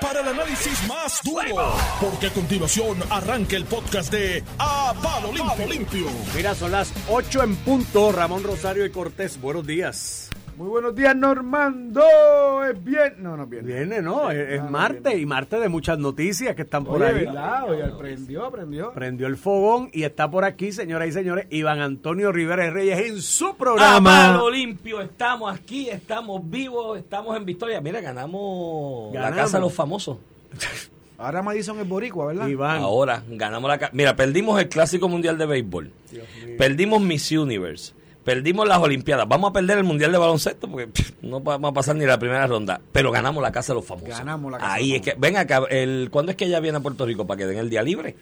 para el análisis más duro, porque a continuación arranca el podcast de A Palo Limpio. Limpio. Mira, son las 8 en punto. Ramón Rosario y Cortés, buenos días. Muy buenos días, Normando. Es bien. No, no es bien. Viene, ¿no? Es, es no, no, martes viene. y martes de muchas noticias que están por ahí. ¿verdad? Oye, prendió, prendió. Prendió el fogón y está por aquí, señoras y señores, Iván Antonio Rivera de Reyes en su programa. palo limpio, estamos aquí, estamos vivos, estamos en victoria. Mira, ganamos, la Ganamos. casa de los famosos. Ahora Madison es boricua, ¿verdad? Iván. Ahora, ganamos la casa. Mira, perdimos el Clásico Mundial de Béisbol. Perdimos Miss Universe. Perdimos las Olimpiadas. Vamos a perder el Mundial de Baloncesto porque pff, no vamos a pasar ni la primera ronda. Pero ganamos la casa de los famosos. Ganamos la casa Ahí de es que, ven acá, el, ¿cuándo es que ella viene a Puerto Rico? Para que den el día libre.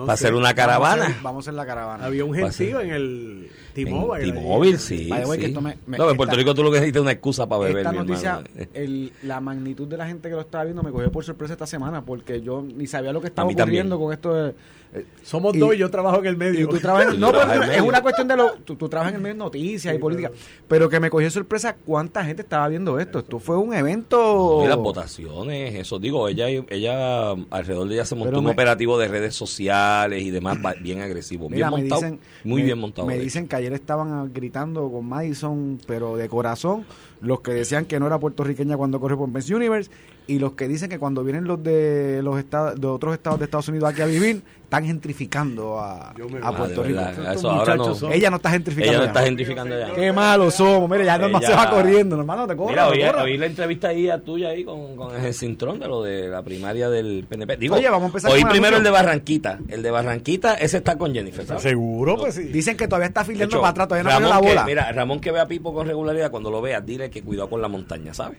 No para sé. hacer una Vamos a caravana. Vamos a hacer la caravana. Había un Va a gentío ser. en el En T-Mobile. T-Mobile, sí. By the way, sí. que esto me- me- no, en Puerto Rico tú lo que necesitas es una excusa para beber. Esta mi noticia, el, la magnitud de la gente que lo estaba viendo me cogió por sorpresa esta semana porque yo ni sabía lo que estaba también. ocurriendo con esto de... eh, Somos Y- dos y yo trabajo en el medio. Y tú trabajas, no, pero en es una cuestión de lo, tú, tú trabajas en el medio de noticias y política, pero que me cogió sorpresa cuánta gente estaba viendo esto. Esto fue un evento. Y las votaciones, eso digo, ella ella alrededor de ella se montó Pero un me- operativo de redes sociales y demás bien agresivo, Mira, bien montado, dicen, muy me- bien montado. Me dicen que ayer estaban gritando con Madison, pero de corazón, los que decían que no era puertorriqueña cuando corre por Miss Universe y los que dicen que cuando vienen los de los estados de otros estados de Estados Unidos aquí a vivir, están gentrificando a, a Puerto Rico. eso ahora no- son- Ella no está gentrificando. ella no ya. está gentrificando ya. Qué malos somos, mire, ya nomás Ella- se va corriendo, nomás no te corras. Mira, no oí, oí la entrevista ahí a tuya ahí con, con el cintrón de lo de la primaria del PNP. Digo, Oye, vamos a empezar oí con primero el de Barranquita. El de Barranquita, ese está con Jennifer, ¿sabes? Seguro, pues sí. Dicen que todavía está afiliando hecho, para atrás, todavía no pone la que- bola. mira, Ramón que ve a Pipo con regularidad, cuando lo veas, dile que cuidado con la montaña, ¿sabes?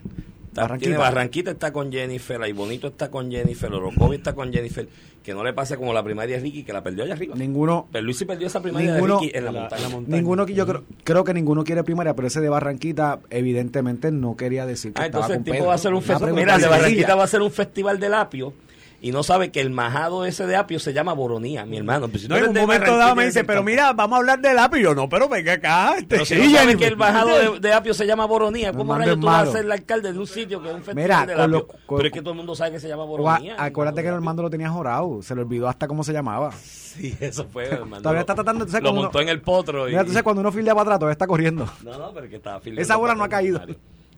Está- Barranquita. Tiene Barranquita está con Jennifer, ahí Bonito está con Jennifer, Orocovi está con Jennifer, que no le pase como la primaria de Ricky, que la perdió allá arriba. Ninguno, Pero Luis sí perdió esa primaria Ninguno- de Ricky en la, la- montaña. la montaña. ninguno que yo creo, creo que ninguno quiere primaria, pero ese de Barranquita evidentemente no quería decir que Ah, estaba entonces el tipo va a hacer un festival. Mira, de. Barranquita va a hacer un festival del apio y no sabe que el majado ese de apio se llama boronía, mi hermano. Pues si No, en un momento dado me dice, pero mira, vamos a hablar del apio. Y yo, no, pero venga acá. Este, Pero si no sabe que el bajado de, de apio se llama Boronía, ¿cómo rayos tú vas a ser el alcalde de un sitio que es un festival Mira, del con lo- apio? con- pero es que todo el mundo sabe que se llama a- Boronía. acuérdate que el Normando lo tenía jorado, se le olvidó hasta cómo se llamaba. Sí, eso fue. hermano. Todavía está tratando, Lo montó uno- en el potro. Y, Mira, sabes cuando uno filea para atrás, todavía está corriendo. No, no, pero que estaba filmando Esa bola no ha caído.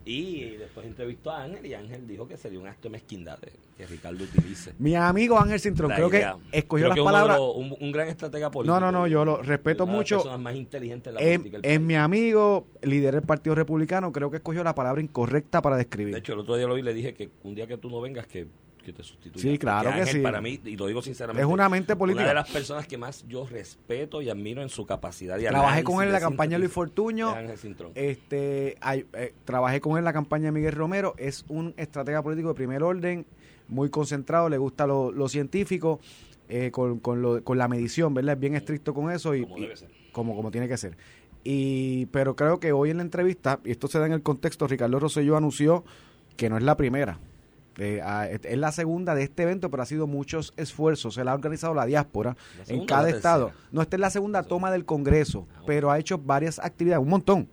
Y después entrevistó a Ángel y Ángel dijo que sería un acto de mezquindad de- que Ricardo utilice. Mi amigo Ángel Cintrón, creo que escogió Creo las que de palabras. un, un gran estratega político. No, no, no, yo lo respeto Una de las mucho. personas más inteligentes de la Es, política es mi amigo, líder del Partido Republicano, creo que escogió la palabra incorrecta para describir. De hecho, el otro día lo vi y le dije que un día que tú no vengas, que, que te sustituya. Sí, claro que sí. Para mí, y lo digo sinceramente, Es una mente política. Una de las personas que más yo respeto y admiro en su capacidad Trabajé con él en la campaña de Luis Fortuño. Este, hay- eh, trabajé con él en la campaña de Miguel Romero. Es un estratega político de primer orden, muy concentrado, le gusta lo, lo científico, eh, con, con, lo- con la medición, ¿verdad? Es bien estricto con eso y, Como debe ser. como, como tiene que ser. Y, pero creo que hoy en la entrevista, y esto se da en el contexto, Ricardo Rosselló anunció que no es la primera. Eh, es la segunda de este evento, pero ha sido muchos esfuerzos. Se la ha organizado la diáspora ¿La en cada estado. No, esta es la segunda toma del Congreso, Ah, pero ha hecho varias actividades, un montón.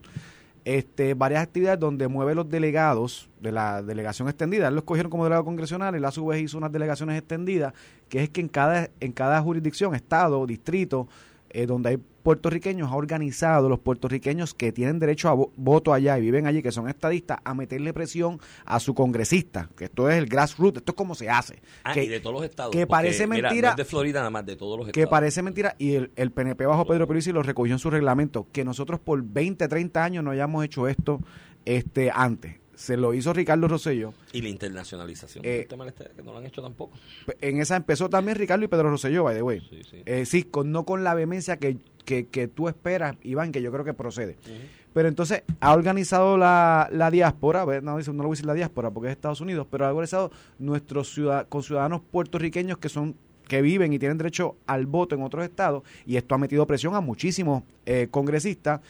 Este, varias actividades donde mueve los delegados de la delegación extendida. Él lo escogieron como delegado congresional, él a su vez hizo unas delegaciones extendidas, que es que en cada, en cada jurisdicción, estado, distrito, eh, donde hay puertorriqueños, ha organizado los puertorriqueños que tienen derecho a vo- voto allá y viven allí, que son estadistas, a meterle presión a su congresista, que esto es el grassroots, esto es como se hace. Ah, que, y de todos los estados. que parece mira, mentira- no es de Florida nada más, de todos los que estados. parece mentira y el, el PNP bajo Pedro Pierluisi lo recogió en su reglamento que nosotros por 20, 30 años no hayamos hecho esto este antes. Se lo hizo Ricardo Rosselló. Y la internacionalización Eh, tema este, que no lo han hecho tampoco. En esa empezó también Ricardo y Pedro Rosselló, by the way. Sí, sí. Eh, sí, con, no con la vehemencia que, que, que tú esperas, Iván, que yo creo que procede. Pero entonces ha organizado la, la diáspora, no, no lo voy a decir la diáspora porque es Estados Unidos, pero ha organizado nuestros ciudad, conciudadanos puertorriqueños que son que viven y tienen derecho al voto en otros estados y esto ha metido presión a muchísimos eh, congresistas.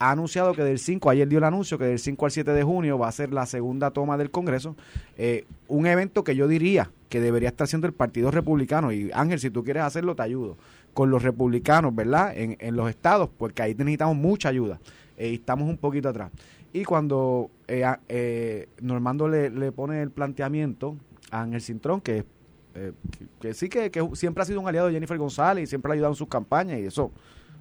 Ha anunciado que del 5, ayer dio el anuncio que del 5 al 7 de junio va a ser la segunda toma del Congreso. Eh, un evento que yo diría que debería estar haciendo el Partido Republicano. Y Ángel, si tú quieres hacerlo, te ayudo. Con los republicanos, ¿verdad? En, en los estados, porque ahí necesitamos mucha ayuda. Eh, y estamos un poquito atrás. Y cuando eh, eh, Normando le, le pone el planteamiento a Ángel Cintrón, que, que, que sí que, que siempre ha sido un aliado de Jennifer González y siempre ha ayudado en sus campañas y eso,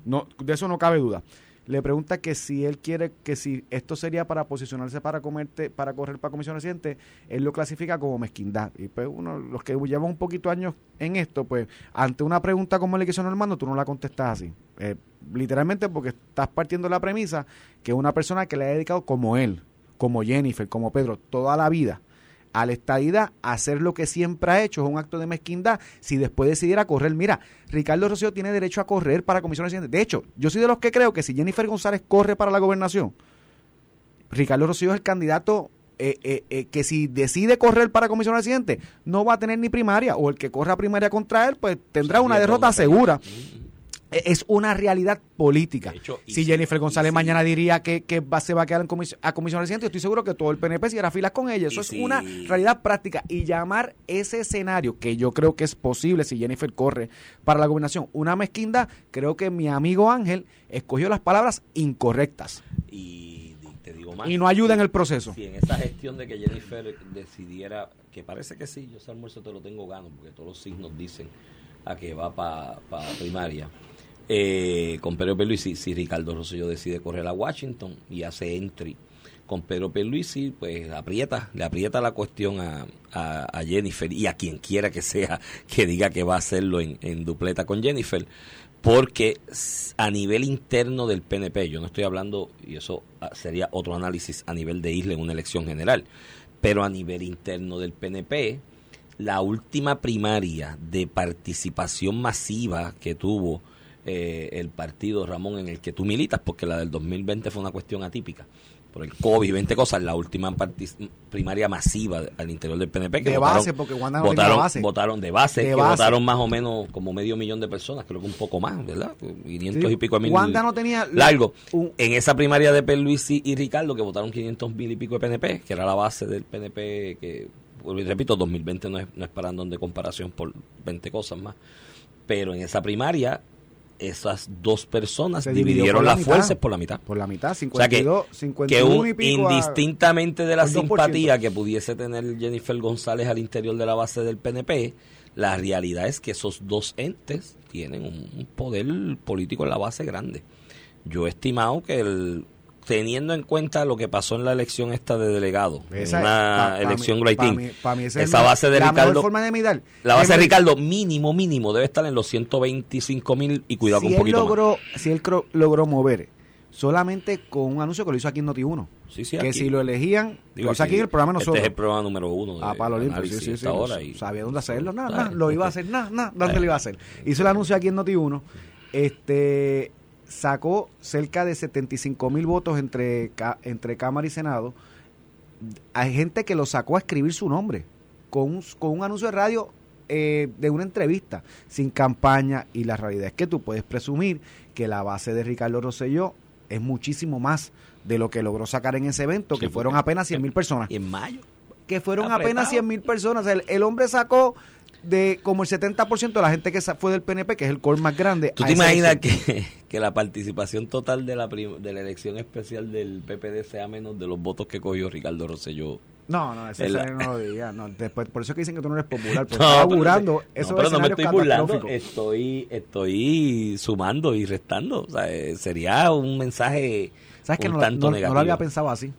no, de eso no cabe duda. Le pregunta que si él quiere, que si esto sería para posicionarse para comerte, para correr para comisión reciente, él lo clasifica como mezquindad. Y pues uno, los que llevan un poquito años en esto, pues ante una pregunta como le que hizo Normando, tú no la contestas así. Eh, literalmente porque estás partiendo la premisa que una persona que le ha dedicado como él, como Jennifer, como Pedro, toda la vida a la estadidad, hacer lo que siempre ha hecho, es un acto de mezquindad, si después decidiera correr, mira, Ricardo Rosselló tiene derecho a correr para comisión residente. De hecho, yo soy de los que creo que si Jennifer González corre para la gobernación, Ricardo Rosselló es el candidato eh, eh, eh, que si decide correr para comisión residente, no va a tener ni primaria, o el que corra primaria contra él, pues tendrá una derrota segura. Eh, Es una realidad política. Hecho, si Jennifer González mañana diría que, que va- se va a quedar en comis- a comisión residente, estoy seguro que todo el PNP se hará filas con ella. Eso Y es una realidad práctica. Y llamar ese escenario, que yo creo que es posible si Jennifer corre para la gobernación, una mezquindad, creo que mi amigo Ángel escogió las palabras incorrectas Y, te digo más. y no ayuda en el proceso. Si en esa gestión de que Jennifer decidiera, que parece que sí, yo ese almuerzo te lo tengo gano, porque todos los signos dicen a que va para primaria. Eh, con Pedro Pierluisi, si Ricardo Rosselló decide correr a Washington y hace entry con Pedro Pierluisi, pues aprieta, le aprieta la cuestión a, a- Jennifer y a quien quiera que sea que diga que va a hacerlo en, en dupleta con Jennifer, porque a nivel interno del PNP, yo no estoy hablando, y eso ah, sería otro análisis a nivel de isla en una elección general, pero a nivel interno del PNP, la última primaria de participación masiva que tuvo eh, el partido Ramón en el que tú militas, porque la del 2020 fue una cuestión atípica, por el COVID y 20 cosas, la última primaria masiva al interior del PNP. Que De votaron, base, porque Wanda no votaron, base. votaron de base, De que base. votaron más o menos como medio millón de personas, creo que un poco más, ¿verdad? 500 Sí, y pico de mil. Wanda no tenía Largo. un- En esa primaria de Luisi y Ricardo, que votaron 500 mil y pico de PNP, que era la base del PNP, que, repito, 2020 no es, no es parandón de comparación por 20 cosas más. Pero en esa primaria, esas dos personas Se dividieron la las mitad. fuerzas por la mitad. Por la mitad, O sea 52, que, 51 que un- y pico. a- indistintamente de la al 2%. simpatía que pudiese tener Jennifer González al interior de la base del PNP, la realidad es que esos dos entes tienen un, un poder político en la base grande. Yo he estimado que el teniendo en cuenta lo que pasó en la elección esta de delegado, Esa- una pa- pa elección mí- rating, pa mí- pa mí esa es esa la- base de la Ricardo, mejor forma de mirar. la base de Ricardo mínimo mínimo debe estar en los 125 mil y cuidado si con un él poquito más. Si él logró mover solamente con un anuncio que lo hizo aquí en Noti1. Sí, sí, que aquí. si lo elegían, Digo, lo hizo aquí en el programa nosotros. Este es el programa número uno de a palo limpio, sí, sí, sí. ahora y- Sabía dónde hacerlo, nada, nada, lo iba a hacer, nada, nada, ¿dónde lo iba a hacer? Hizo el anuncio aquí en Noti1, este, sacó cerca de 75 mil votos entre, entre Cámara y Senado. Hay gente que lo sacó a escribir su nombre, con un, con un anuncio de radio eh, de una entrevista, sin campaña, y la realidad es que tú puedes presumir que la base de Ricardo Rosselló es muchísimo más de lo que logró sacar en ese evento, Sí, que fueron apenas 100 mil personas Y en mayo. que fueron Apretado. apenas 100 mil personas. O sea, el, el hombre sacó de como el 70% de la gente que fue del PNP, que es el core más grande. ¿Tú te imaginas que, que la participación total de la, de la elección especial del PPD sea menos de los votos que cogió Ricardo Rosselló? No, no, ese el- escenario no lo diría. No, después, por eso es que dicen que tú no eres popular. Porque No, estás pero- augurando no, pero no me estoy burlando, estoy, estoy sumando y restando. O sea, eh, sería un mensaje ¿Sabes que un no, tanto no- no lo había pensado así?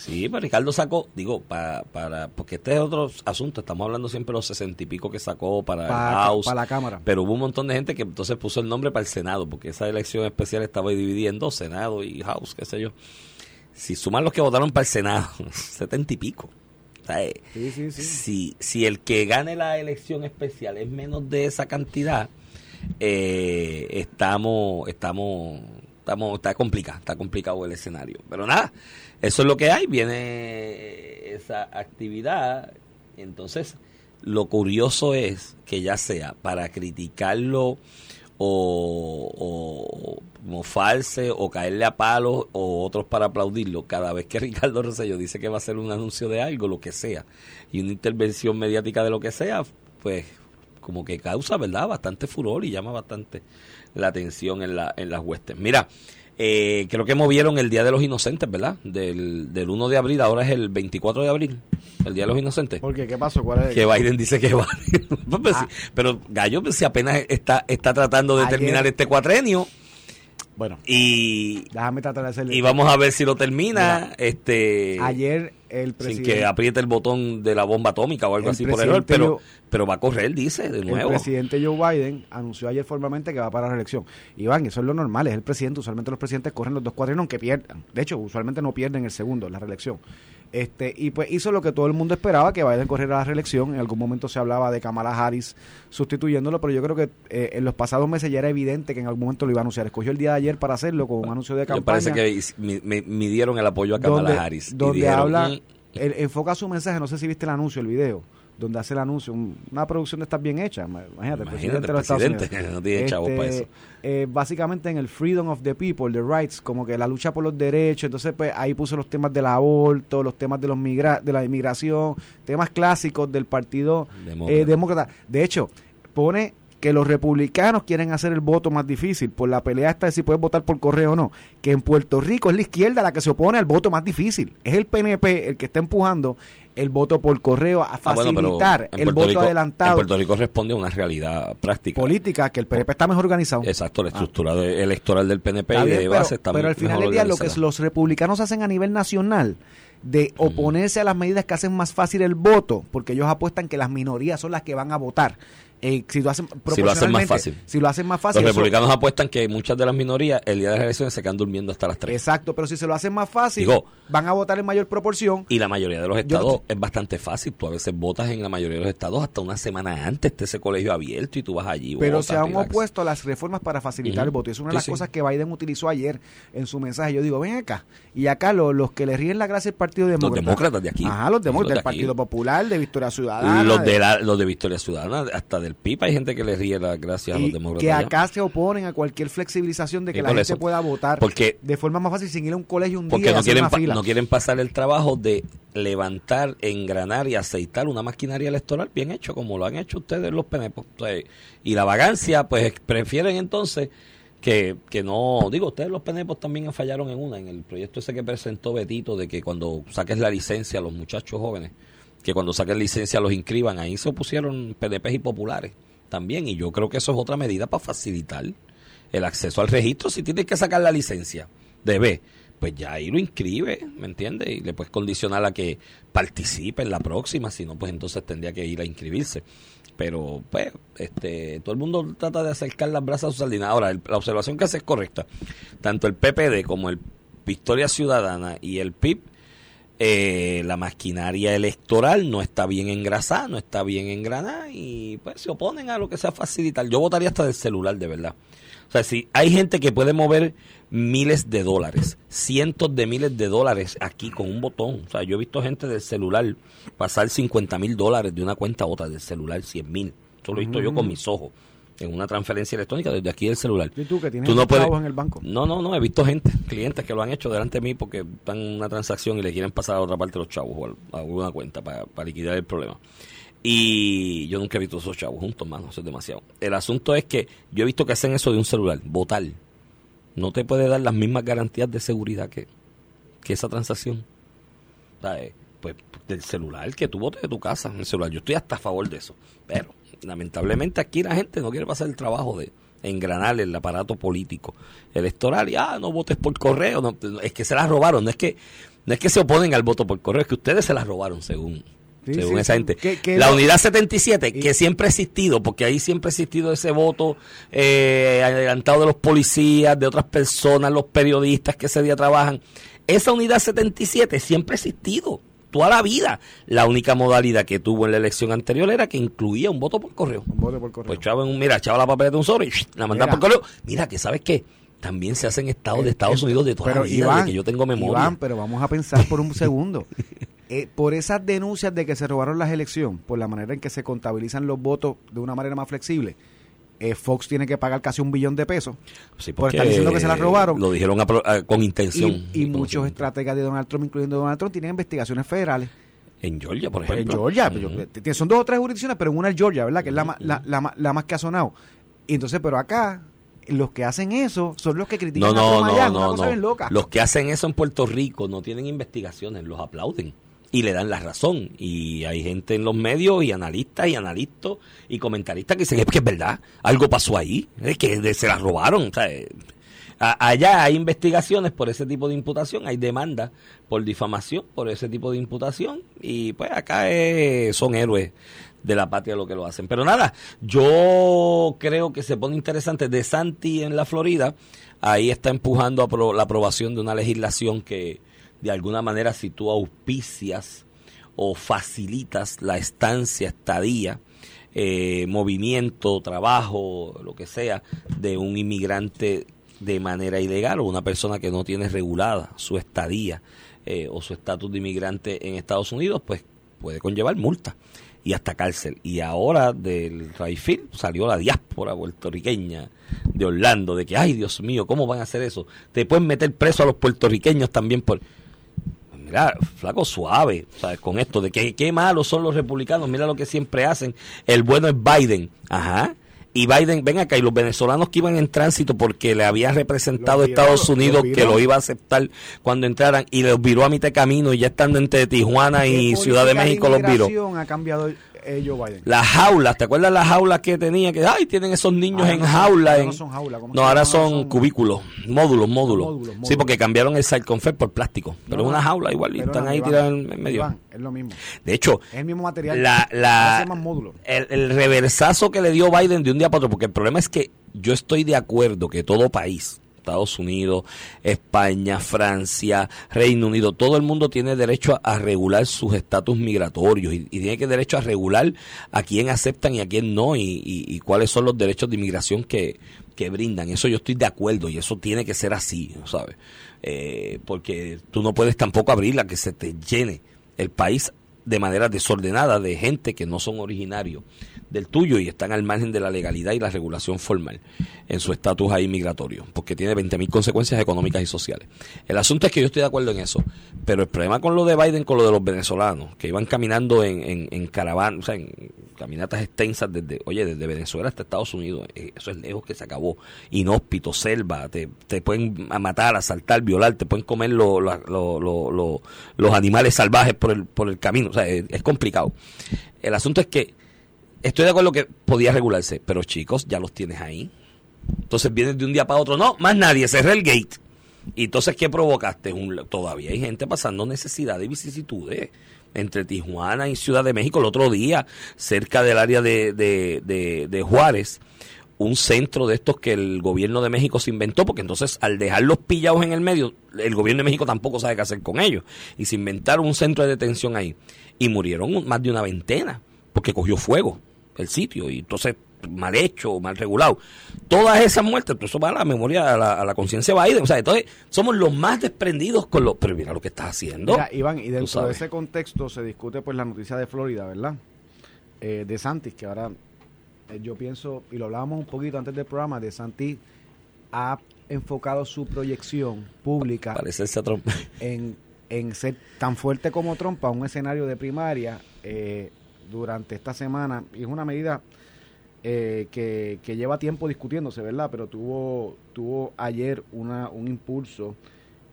Sí, pero Ricardo sacó, digo, para, para, porque este es otro asunto, estamos hablando siempre de los sesenta y pico que sacó para, el House, para la Cámara. pero hubo un montón de gente que entonces puso el nombre para el Senado, porque esa elección especial estaba dividida en dos, Senado y House, qué sé yo. Si suman los que votaron para el Senado, setenta y pico. O sea, eh, Sí, sí, sí. si, si el que gane la elección especial es menos de esa cantidad, eh, estamos, estamos, está complicado, está complicado el escenario. Pero nada, eso es lo que hay, viene esa actividad. Entonces, lo curioso es que ya sea para criticarlo o, o mofarse o caerle a palos o otros para aplaudirlo, cada vez que Ricardo Rosselló dice que va a hacer un anuncio de algo, lo que sea, y una intervención mediática de lo que sea, pues como que causa, ¿verdad? Bastante furor y llama bastante la atención en, la, en las huestes. Mira, Eh, creo que movieron el Día de los Inocentes, ¿verdad? Del, del 1 de abril, ahora es el 24 de abril, el Día de los Inocentes. ¿Por qué? ¿Qué pasó? ¿Cuál es? Que Biden dice que va. Pues, Ah. Pero Gallo, pues, si apenas está, está tratando de Ayer- terminar este cuatrenio Bueno, y, déjame tratar de hacerle. y vamos a ver si lo termina este Ayer el sin presidente. que apriete el botón de la bomba atómica o algo El así por error, pero, pero va a correr, dice, de El nuevo. presidente Joe Biden anunció ayer formalmente que va para la reelección. Iván, eso es lo normal, es el presidente. Usualmente los presidentes corren los dos cuatrienios aunque pierdan. De hecho, usualmente no pierden el segundo, la reelección. Este, y pues hizo lo que todo el mundo esperaba, que Biden corriera la reelección. En algún momento se hablaba de Kamala Harris sustituyéndolo, pero yo creo que eh, en los pasados meses ya era evidente que en algún momento lo iba a anunciar. Escogió el día de ayer para hacerlo con un anuncio de Me campaña. parece que me- midieron el apoyo a Kamala donde, Harris. y donde dijeron, habla, "Mm, él enfoca su mensaje, no sé si viste el anuncio, el video, donde hace el anuncio, un- una producción de estas bien hecha, imagínate, el Imagínate, presidente de los Estados Unidos. no tiene chavos para eso. eh, básicamente en el freedom of the people, the rights, como que la lucha por los derechos, entonces pues ahí puso los temas del aborto, los temas de los migra de la inmigración, temas clásicos del partido Demócrata. eh, demócrata. De hecho, pone que los republicanos quieren hacer el voto más difícil por la pelea esta de si puedes votar por correo o no, que en Puerto Rico es la izquierda la que se opone al voto más difícil, es el PNP el que está empujando el voto por correo a Ah, bueno, facilitar el voto Rico- En adelantado Puerto Rico responde a una realidad práctica. política que el PNP está mejor organizado. Exacto, la estructura de- electoral del PNP Está y de bien, pero, base está pero al final del día lo que los republicanos hacen a nivel nacional de oponerse a las medidas que hacen más fácil el voto, porque ellos apuestan que las minorías son las que van a votar. Eh, si lo hacen Si lo hacen más fácil. Si lo hacen más fácil. Los eso- republicanos apuestan que muchas de las minorías el día de las elecciones se quedan durmiendo hasta las 3. exacto, pero si se lo hacen más fácil, Digo- van a votar en mayor proporción. Y la mayoría de los estados es bastante fácil. Tú a veces votas en la mayoría de los estados hasta una semana antes de ese colegio abierto y tú vas allí. Pero votas, se han relax. opuesto a las reformas para facilitar el voto. Y es una de Sí, las sí. cosas que Biden utilizó ayer en su mensaje. Yo digo, ven acá. Y acá lo- los que le ríen la gracia al Partido Demócrata. demócratas de aquí. Ajá, los demócratas Los de del. Partido Popular, de Victoria Ciudadana. Los de- de, la- los de Victoria Ciudadana, hasta del PIB, hay gente que le ríe la gracia a los demócratas. que acá se oponen a cualquier flexibilización de que la gente eso. pueda votar Porque- de forma más fácil sin ir a un colegio un Porque día no quieren, fila. no quieren pasar el trabajo de levantar, engranar y aceitar una maquinaria electoral bien hecho, como lo han hecho ustedes los PNP. Y la vagancia, pues prefieren entonces que, que no, digo, ustedes los PNP también fallaron en una, en el proyecto ese que presentó Betito, de que cuando saques la licencia a los muchachos jóvenes, que cuando saquen licencia los inscriban, ahí se opusieron PDP y populares también, y yo creo que eso es otra medida para facilitar el acceso al registro si tienes que sacar la licencia de B, pues ya ahí lo inscribe, ¿me entiendes? Y le puedes condicionar a que participe en la próxima, si no, pues entonces tendría que ir a inscribirse. Pero, pues, este, todo el mundo trata de acercar las brasas a su sardina. Ahora, la observación que hace es correcta. Tanto el PPD como el Victoria Ciudadana y el PIB, eh, la maquinaria electoral no está bien engrasada, no está bien engranada y pues se oponen a lo que sea facilitar. Yo votaría hasta del celular, de verdad. O sea, si hay gente que puede mover miles de dólares, cientos de miles de dólares aquí con un botón. O sea, yo he visto gente del celular pasar 50 mil dólares de una cuenta a otra, del celular 100 mil. Eso lo he visto yo con mis ojos, en una transferencia electrónica desde aquí del celular. ¿Y tú que tienes Tú no puedes- chavos en el banco? No, no, no, he visto gente, clientes que lo han hecho delante de mí porque están en una transacción y le quieren pasar a otra parte los chavos o a alguna cuenta para, para liquidar el problema. Y yo nunca he visto esos chavos juntos, mano, eso es demasiado. El asunto es que yo he visto que hacen eso de un celular, votar. No te puede dar las mismas garantías de seguridad que, que esa transacción. Eh, Pues del celular, que tú votes de tu casa, el celular. Yo estoy hasta a favor de eso. Pero lamentablemente aquí la gente no quiere pasar el trabajo de engranar el aparato político electoral y ah no votes por correo no, es que se las robaron. No es que no es que se oponen al voto por correo es que ustedes se las robaron según Sí, según sí, esa gente. Que- que la unidad 77 Y- que siempre ha existido porque ahí siempre ha existido ese voto eh, adelantado de los policías de otras personas los periodistas que ese día trabajan. Esa unidad 77 siempre ha existido toda la vida la única modalidad que tuvo en la elección anterior era que incluía un voto por correo Un voto por correo. pues echaba en un, mira, echaba la papeleta de un sobre y la mandaba por correo. Mira, que sabes qué, también se hacen estados de Estados Eh, Unidos de toda pero la vida, Iván, de que yo tengo memoria. Iván, pero vamos a pensar por un segundo. Eh, por esas denuncias de que se robaron las elecciones, por la manera en que se contabilizan los votos de una manera más flexible, eh, Fox tiene que pagar casi un billón de pesos Sí, por estar diciendo que se las robaron. Lo dijeron a pro- a- con intención. y, muchos estrategas de Donald Trump, incluyendo Donald Trump, tienen investigaciones federales. En Georgia, por Pues en ejemplo. Georgia, t- son dos o tres jurisdicciones, pero una es Georgia, ¿verdad? Que es la, ma- la, la, la más que ha sonado. Y entonces, pero acá, los que hacen eso son los que critican No, a no, Trump allá, no, una no, cosa no. bien loca. Los que hacen eso en Puerto Rico no tienen investigaciones, los aplauden y le dan la razón. Y hay gente en los medios y analistas y analistas y comentaristas que dicen "Es que es verdad, algo pasó ahí, es que se la robaron. sea, eh, allá hay investigaciones por ese tipo de imputación, hay demandas por difamación por ese tipo de imputación y pues acá eh, son héroes de la patria lo que lo hacen. Pero nada, yo creo que se pone interesante. De Santi en la Florida, ahí está empujando a la aprobación de una legislación que de alguna manera si tú auspicias o facilitas la estancia, estadía, eh, movimiento, trabajo, lo que sea, de un inmigrante de manera ilegal o una persona que no tiene regulada su estadía eh, o su estatus de inmigrante en Estados Unidos, pues puede conllevar multa y hasta cárcel. Y ahora del Rayfield salió la diáspora puertorriqueña de Orlando, de que, ay Dios mío, ¿cómo van a hacer eso? Te pueden meter preso a los puertorriqueños también por... Mira, flaco suave, ¿sabes? Con esto de que qué malos son los republicanos, mira lo que siempre hacen. El bueno es Biden, ajá. Y Biden, ven acá, y los venezolanos que iban en tránsito porque le había representado viró, Estados Unidos que lo iba a aceptar cuando entraran y los viró a mitad de camino y ya estando entre Tijuana y ¿Qué Ciudad de México los viró. ha cambiado eh, Joe Biden? Las jaulas, ¿te acuerdas las jaulas que tenía? Que, ay, tienen esos niños Ahora en no jaula. en- no son jaulas, ¿cómo No, ahora son Son- cubículos, módulos, módulos. Módulos, Sí, módulos. porque cambiaron el side confet por plástico. Pero No, una jaula igual y están ahí Iván, tiradas en medio. Iván, es lo mismo. De hecho, Es el mismo material. la, la, el, el reversazo que le dio Biden de un día para otro, porque el problema es que yo estoy de acuerdo que todo país, Estados Unidos, España, Francia, Reino Unido, todo el mundo tiene derecho a, regular sus estatus migratorios y, y tiene que derecho a regular a quién aceptan y a quién no y, y- y cuáles son los derechos de inmigración que, que brindan. Eso yo estoy de acuerdo y eso tiene que ser así, ¿sabes? Eh, porque tú no puedes tampoco abrirla que se te llene el país de manera desordenada de gente que no son originarios del tuyo y están al margen de la legalidad y la regulación formal en su estatus ahí migratorio, porque tiene 20.000 consecuencias económicas y sociales. El asunto es que yo estoy de acuerdo en eso, pero el problema con lo de Biden, con lo de los venezolanos, que iban caminando en, en, en caravana, o sea, en caminatas extensas desde, oye, desde Venezuela hasta Estados Unidos, eh, eso es lejos que se acabó, inhóspito, selva, te, te pueden matar, asaltar, violar, te pueden comer los animales salvajes por el, por el camino, o sea, es complicado. El asunto es que estoy de acuerdo que podía regularse, pero chicos, ya los tienes ahí. Entonces vienes de un día para otro, no, más nadie, cerré el gate. Y entonces, ¿qué provocaste? Un- todavía hay gente pasando necesidad y vicisitudes entre Tijuana y Ciudad de México el otro día, cerca del área de, de, de, de Juárez, un centro de estos que el gobierno de México se inventó, porque entonces al dejarlos pillados en el medio, el gobierno de México tampoco sabe qué hacer con ellos. Y se inventaron un centro de detención ahí. Y murieron más de una veintena, porque cogió fuego el sitio. Y entonces, mal hecho, mal regulado. Todas esas muertes, pues eso va a la memoria, a la, a la conciencia de Biden. O sea, entonces somos los más desprendidos con los... Pero mira lo que estás haciendo. Mira, Iván, y dentro de ese contexto se discute pues la noticia de Florida, ¿verdad? Eh, de Santis, que ahora eh, yo pienso, y lo hablábamos un poquito antes del programa, de Santis ha enfocado su proyección pública Parecerse a Trump. en, en ser tan fuerte como Trump a un escenario de primaria eh, durante esta semana. Y es una medida eh, que, que lleva tiempo discutiéndose, ¿verdad? Pero tuvo, tuvo ayer una, un impulso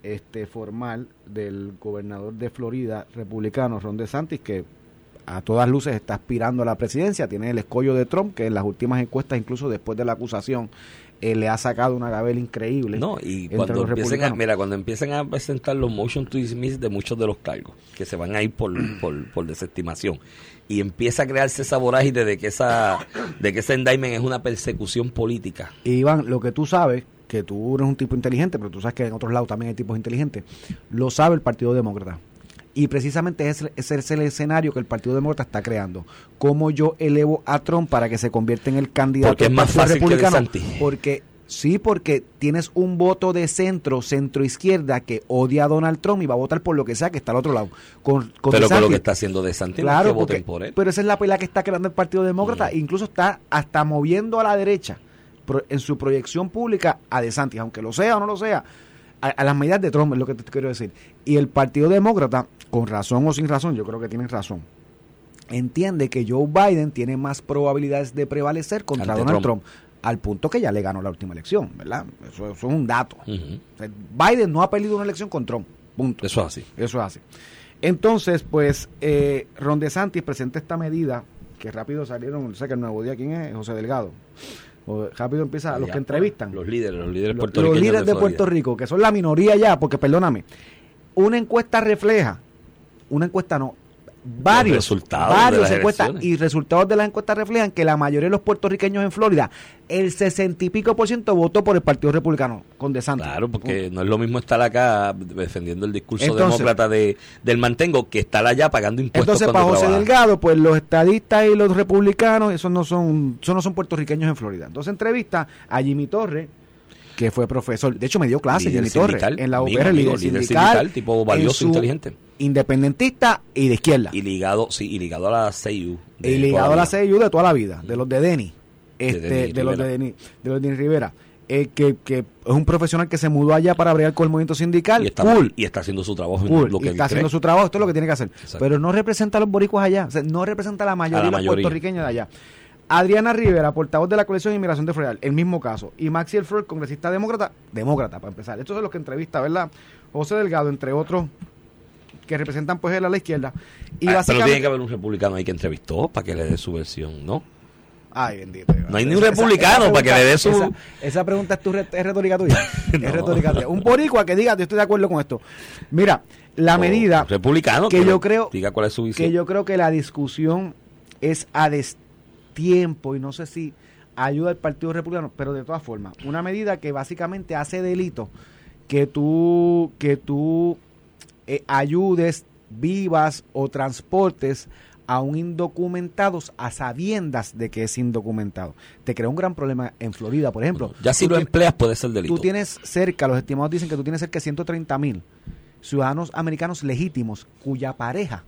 este formal del gobernador de Florida, republicano, Ron DeSantis, que a todas luces está aspirando a la presidencia, tiene el escollo de Trump, que en las últimas encuestas, incluso después de la acusación, eh, le ha sacado una gabela increíble. No, y cuando empiecen a, mira, cuando empiecen a presentar los motion to dismiss de muchos de los cargos, que se van a ir por, por, por desestimación, y empieza a crearse esa vorágine de que esa, de que ese indictment es una persecución política. Y Iván, lo que tú sabes, que tú eres un tipo inteligente, pero tú sabes que en otros lados también hay tipos inteligentes, lo sabe el Partido Demócrata. Y precisamente ese, ese es el escenario que el Partido Demócrata está creando. ¿Cómo yo elevo a Trump para que se convierta en el candidato Porque es más fácil republicano? Porque sí, porque tienes un voto de centro, centro izquierda que odia a Donald Trump y va a votar por lo que sea que está al otro lado. Con, con Pero con lo que está haciendo de Santi, Claro, que porque- voten por él. pero esa es la pelea que está creando el Partido Demócrata. Mm. Incluso está hasta moviendo a la derecha en su proyección pública a DeSantis, aunque lo sea o no lo sea, a, a las medidas de Trump, es lo que te quiero decir. Y el Partido Demócrata, con razón o sin razón, yo creo que tienen razón, entiende que Joe Biden tiene más probabilidades de prevalecer contra Ante Donald Trump. Trump. al punto que ya le ganó la última elección, ¿verdad? Eso, eso es un dato. O sea, Biden no ha perdido una elección con Trump, punto. Eso es así. Eso es así. Entonces, pues, eh, Ron DeSantis presenta esta medida que rápido salieron, sé que el nuevo día, ¿quién es? José Delgado. O rápido empieza a los que entrevistan. Los líderes, los líderes puertorriqueños. los líderes de. Puerto Rico, que son la minoría ya, porque perdóname, una encuesta refleja, una encuesta no, varios resultados varios encuestas y resultados de las encuestas reflejan que la mayoría de los puertorriqueños en Florida, el sesenta y pico por ciento votó por el Partido Republicano con DeSantis. Claro, porque no es lo mismo estar acá defendiendo el discurso Entonces- demócrata de, del mantengo que estar allá pagando impuestos Entonces, para José trabaja. Delgado, pues los estadistas y los republicanos, esos no son, esos no son puertorriqueños en Florida. Entonces entrevista a Jimmy Torres, que fue profesor, de hecho me dio clase Líder Jimmy Torres en la UPR, líder líder sindical, sindical, tipo valioso, inteligente. independentista y de izquierda. Y ligado, sí, y ligado a la CIU. de y ligado a la. CIU de toda la vida, de los de Denny, este, de, Denny los de. Denny, de los de Denny Rivera, eh, que, que es un profesional que se mudó allá para bregar con el movimiento sindical, Y está, cool, y está haciendo su trabajo en cool, lo que y está haciendo cree. su trabajo, esto es lo que tiene que hacer, Exacto. pero no representa a los boricuas allá, o sea, no representa a la mayoría A la de los mayoría. puertorriqueños de allá. Adriana Rivera, portavoz de la colección de inmigración de Florida, el mismo caso. Y Maxi Elford, congresista demócrata, demócrata para empezar. Estos son los que entrevista, ¿verdad? José Delgado, entre otros, que representan pues él a la izquierda. Y Ah, pero tiene que haber un republicano ahí que entrevistó para que le dé su versión, ¿no? Ay, bendito. No hay ni un republicano para que le dé su- Esa, esa pregunta es, tu, es retórica tuya. No. Es retórica tuya. Un boricua que diga, yo estoy de acuerdo con esto. Mira, la O medida republicano que yo creo diga cuál es su visión. que yo creo que la discusión es a destiempo y no sé si ayuda al Partido Republicano, pero de todas formas, una medida que básicamente hace delito que tú que tú eh, ayudes, vivas o transportes a un indocumentado a sabiendas de que es indocumentado. Te crea un gran problema en Florida, por ejemplo. Bueno, ya si Tú lo empleas puede ser delito. Tú tienes cerca, los estimados dicen que tú tienes cerca de 130 mil ciudadanos americanos legítimos cuya pareja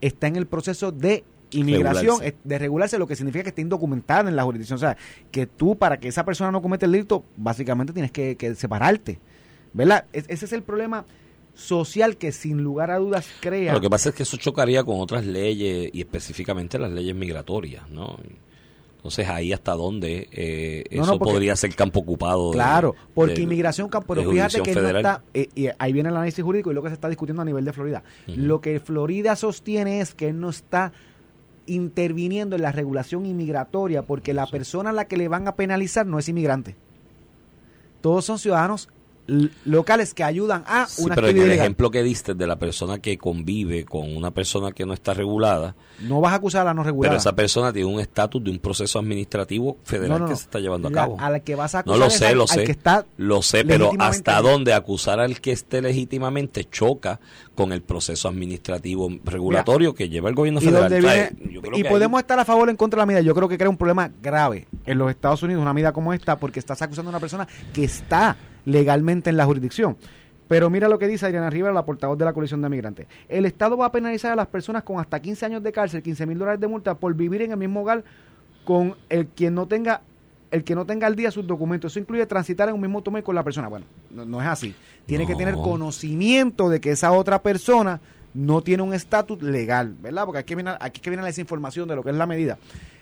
está en el proceso de inmigración, Regularse. de regularse, lo que significa que esté indocumentada en la jurisdicción. O sea, que tú, para que esa persona no cometa el delito, básicamente tienes que, que separarte. ¿Verdad? Es- ese es el problema social que sin lugar a dudas crea. Lo que pasa es que eso chocaría con otras leyes y específicamente las leyes migratorias, ¿no? Entonces ahí hasta dónde eh, No, eso no, porque- podría ser campo ocupado. de- Claro, porque de- inmigración, camp- pero fíjate que no está, eh, y ahí viene el análisis jurídico y lo que se está discutiendo a nivel de Florida. Lo que Florida sostiene es que él no está interviniendo en la regulación inmigratoria porque la persona a la que le van a penalizar no es inmigrante. Todos son ciudadanos locales que ayudan a Sí, una pero en el ejemplo que diste de la persona que convive con una persona que no está regulada, No vas a acusar a la no regulada. pero esa persona tiene un estatus de un proceso administrativo federal No, no, que no. se está llevando a cabo. a la que vas a No acusar lo es sé, al- lo al sé. que está Lo sé, pero hasta dónde acusar al que esté legítimamente choca con el proceso administrativo regulatorio que lleva el gobierno y, federal. O sea, y que podemos estar a favor o en contra de la medida. Yo creo que crea un problema grave en los Estados Unidos, una medida como esta, porque estás acusando a una persona que está legalmente en la jurisdicción. Pero mira lo que dice Adriana Rivera, la portavoz de la coalición de migrantes. El Estado va a penalizar a las personas con hasta 15 años de cárcel, 15 mil dólares de multa por vivir en el mismo hogar con el quien no tenga el que no tenga al día sus documentos. Eso incluye transitar en un mismo automóvil con la persona. Bueno, no, no es así. Tiene que tener conocimiento de que esa otra persona no tiene un estatus legal, ¿verdad? Porque aquí viene, aquí es que viene la desinformación de lo que es la medida.